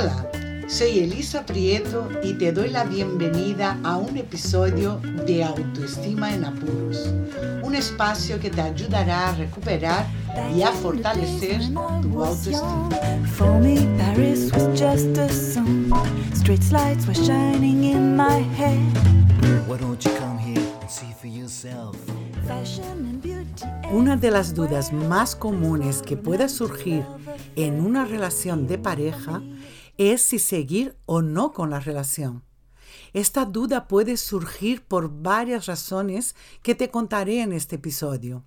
Hola, soy Elisa Prieto y te doy la bienvenida a un episodio de Autoestima en Apuros, un espacio que te ayudará a recuperar y a fortalecer tu autoestima. For me, Paris was just a song. Street lights were shining in my head. Why don't you come here and see for yourself? Una de las dudas más comunes que pueda surgir en una relación de pareja es si seguir o no con la relación. Esta duda puede surgir por varias razones que te contaré en este episodio.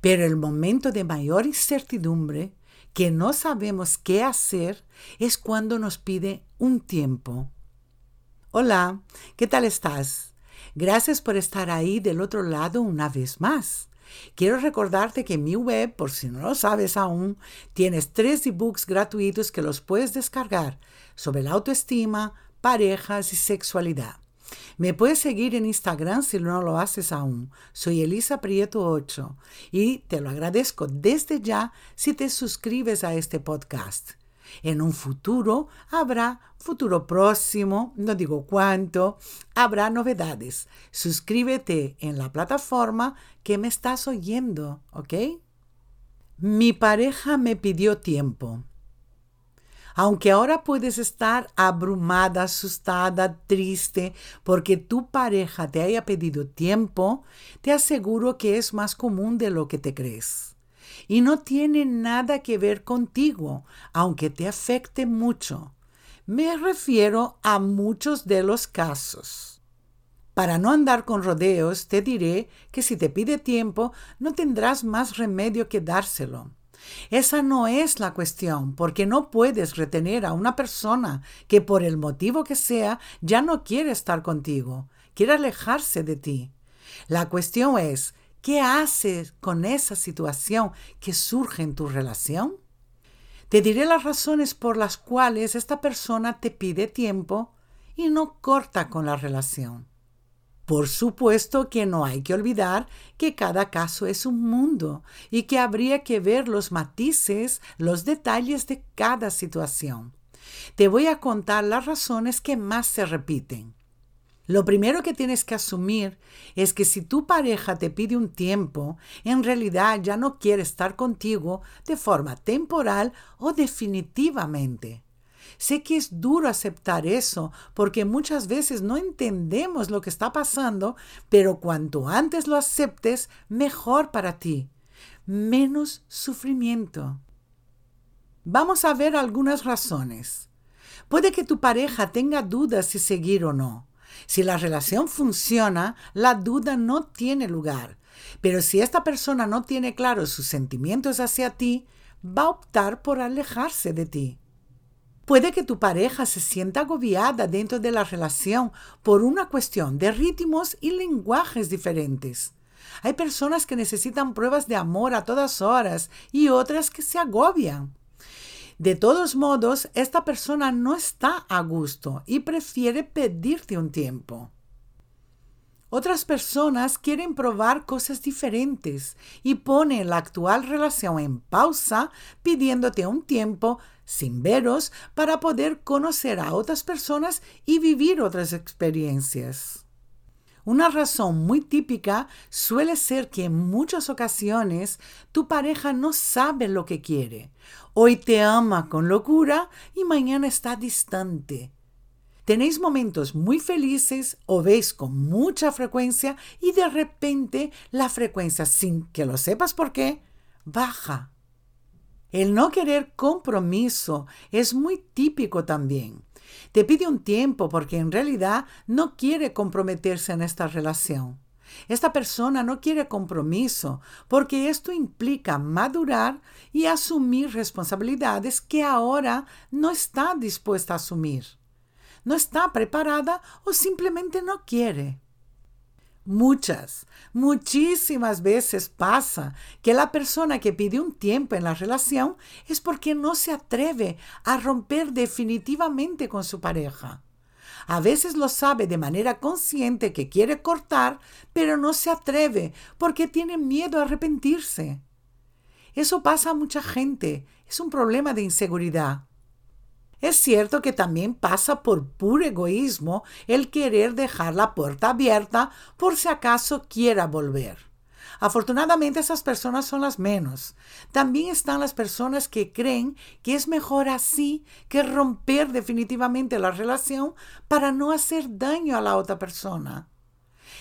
Pero el momento de mayor incertidumbre, que no sabemos qué hacer, es cuando nos pide un tiempo. Hola, ¿qué tal estás? Gracias por estar ahí del otro lado una vez más. Quiero recordarte que en mi web, por si no lo sabes aún, tienes tres ebooks gratuitos que los puedes descargar sobre la autoestima, parejas y sexualidad. Me puedes seguir en Instagram si no lo haces aún. Soy Elisa Prieto 8 y te lo agradezco desde ya si te suscribes a este podcast. En un futuro habrá, futuro próximo, no digo cuánto, habrá novedades. Suscríbete en la plataforma que me estás oyendo, ¿ok? Mi pareja me pidió tiempo. Aunque ahora puedes estar abrumada, asustada, triste porque tu pareja te haya pedido tiempo, te aseguro que es más común de lo que te crees y no tiene nada que ver contigo, aunque te afecte mucho. Me refiero a muchos de los casos. Para no andar con rodeos, te diré que si te pide tiempo, no tendrás más remedio que dárselo. Esa no es la cuestión, porque no puedes retener a una persona que por el motivo que sea ya no quiere estar contigo, quiere alejarse de ti. La cuestión es ¿Qué haces con esa situación que surge en tu relación? Te diré las razones por las cuales esta persona te pide tiempo y no corta con la relación. Por supuesto que no hay que olvidar que cada caso es un mundo y que habría que ver los matices, los detalles de cada situación. Te voy a contar las razones que más se repiten. Lo primero que tienes que asumir es que si tu pareja te pide un tiempo, en realidad ya no quiere estar contigo de forma temporal o definitivamente. Sé que es duro aceptar eso porque muchas veces no entendemos lo que está pasando, pero cuanto antes lo aceptes, mejor para ti. Menos sufrimiento. Vamos a ver algunas razones. Puede que tu pareja tenga dudas si seguir o no. Si la relación funciona, la duda no tiene lugar. Pero si esta persona no tiene claros sus sentimientos hacia ti, va a optar por alejarse de ti. Puede que tu pareja se sienta agobiada dentro de la relación por una cuestión de ritmos y lenguajes diferentes. Hay personas que necesitan pruebas de amor a todas horas y otras que se agobian. De todos modos, esta persona no está a gusto y prefiere pedirte un tiempo. Otras personas quieren probar cosas diferentes y ponen la actual relación en pausa pidiéndote un tiempo sin veros para poder conocer a otras personas y vivir otras experiencias. Una razón muy típica suele ser que en muchas ocasiones tu pareja no sabe lo que quiere. Hoy te ama con locura y mañana está distante. Tenéis momentos muy felices o veis con mucha frecuencia y de repente la frecuencia, sin que lo sepas por qué, baja. El no querer compromiso es muy típico también. Te pide un tiempo porque en realidad no quiere comprometerse en esta relación. Esta persona no quiere compromiso porque esto implica madurar y asumir responsabilidades que ahora no está dispuesta a asumir. No está preparada o simplemente no quiere. Muchas, muchísimas veces pasa que la persona que pide un tiempo en la relación es porque no se atreve a romper definitivamente con su pareja. A veces lo sabe de manera consciente que quiere cortar, pero no se atreve porque tiene miedo a arrepentirse. Eso pasa a mucha gente. Es un problema de inseguridad. Es cierto que también pasa por puro egoísmo el querer dejar la puerta abierta por si acaso quiera volver. Afortunadamente esas personas son las menos. También están las personas que creen que es mejor así que romper definitivamente la relación para no hacer daño a la otra persona.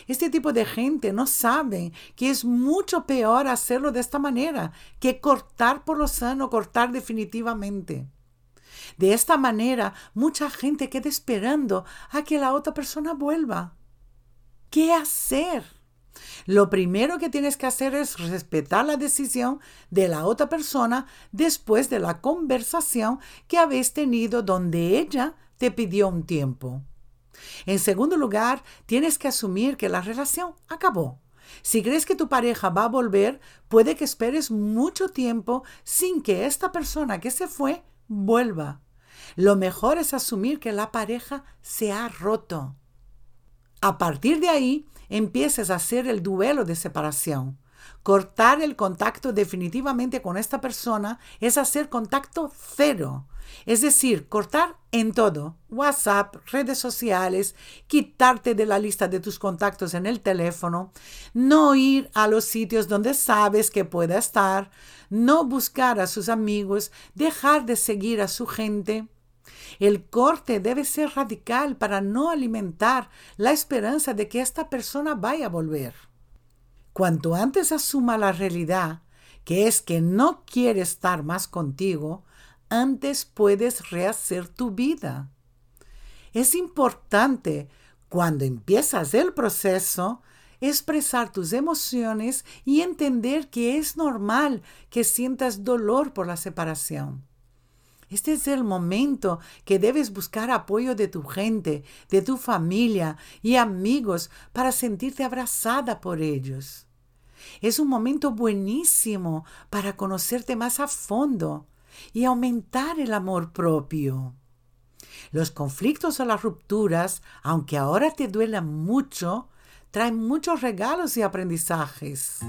Este tipo de gente no sabe que es mucho peor hacerlo de esta manera que cortar por lo sano, cortar definitivamente. De esta manera, mucha gente queda esperando a que la otra persona vuelva. ¿Qué hacer? Lo primero que tienes que hacer es respetar la decisión de la otra persona después de la conversación que habéis tenido donde ella te pidió un tiempo. En segundo lugar, tienes que asumir que la relación acabó. Si crees que tu pareja va a volver, puede que esperes mucho tiempo sin que esta persona que se fue vuelva. Lo mejor es asumir que la pareja se ha roto. A partir de ahí, empieces a hacer el duelo de separación. Cortar el contacto definitivamente con esta persona es hacer contacto cero. Es decir, cortar en todo. WhatsApp, redes sociales, quitarte de la lista de tus contactos en el teléfono, no ir a los sitios donde sabes que pueda estar, no buscar a sus amigos, dejar de seguir a su gente. El corte debe ser radical para no alimentar la esperanza de que esta persona vaya a volver. Cuanto antes asuma la realidad, que es que no quiere estar más contigo, antes puedes rehacer tu vida. Es importante, cuando empiezas el proceso, expresar tus emociones y entender que es normal que sientas dolor por la separación. Este es el momento que debes buscar apoyo de tu gente, de tu familia y amigos para sentirte abrazada por ellos. Es un momento buenísimo para conocerte más a fondo y aumentar el amor propio. Los conflictos o las rupturas, aunque ahora te duelan mucho, traen muchos regalos y aprendizajes.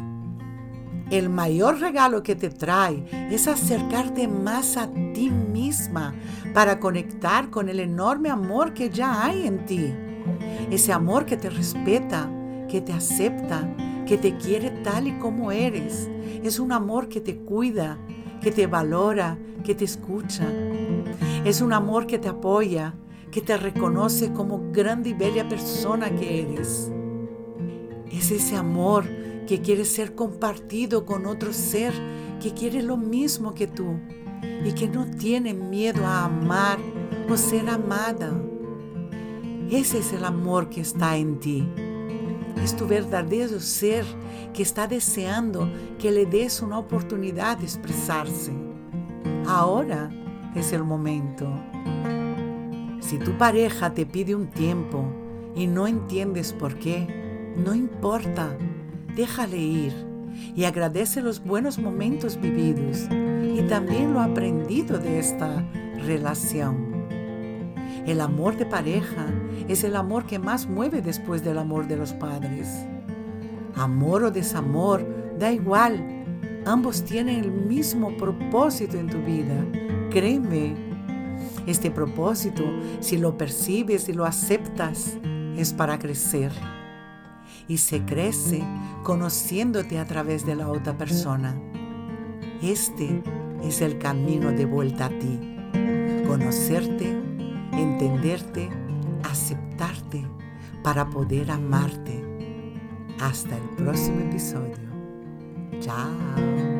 El mayor regalo que te trae es acercarte más a ti misma para conectar con el enorme amor que ya hay en ti. Ese amor que te respeta, que te acepta, que te quiere tal y como eres. Es un amor que te cuida, que te valora, que te escucha. Es un amor que te apoya, que te reconoce como grande y bella persona que eres. Es ese amor que quiere ser compartido con otro ser que quiere lo mismo que tú y que no tiene miedo a amar o ser amada. Ese es el amor que está en ti. Es tu verdadero ser que está deseando que le des una oportunidad de expresarse. Ahora es el momento. Si tu pareja te pide un tiempo y no entiendes por qué, no importa déjale ir y agradece los buenos momentos vividos y también lo aprendido de esta relación. El amor de pareja es el amor que más mueve después del amor de los padres. Amor o desamor, da igual. Ambos tienen el mismo propósito en tu vida. Créeme, este propósito, si lo percibes y lo aceptas, es para crecer y se crece conociéndote a través de la otra persona. Este es el camino de vuelta a ti. Conocerte, entenderte, aceptarte para poder amarte. Hasta el próximo episodio. Chao.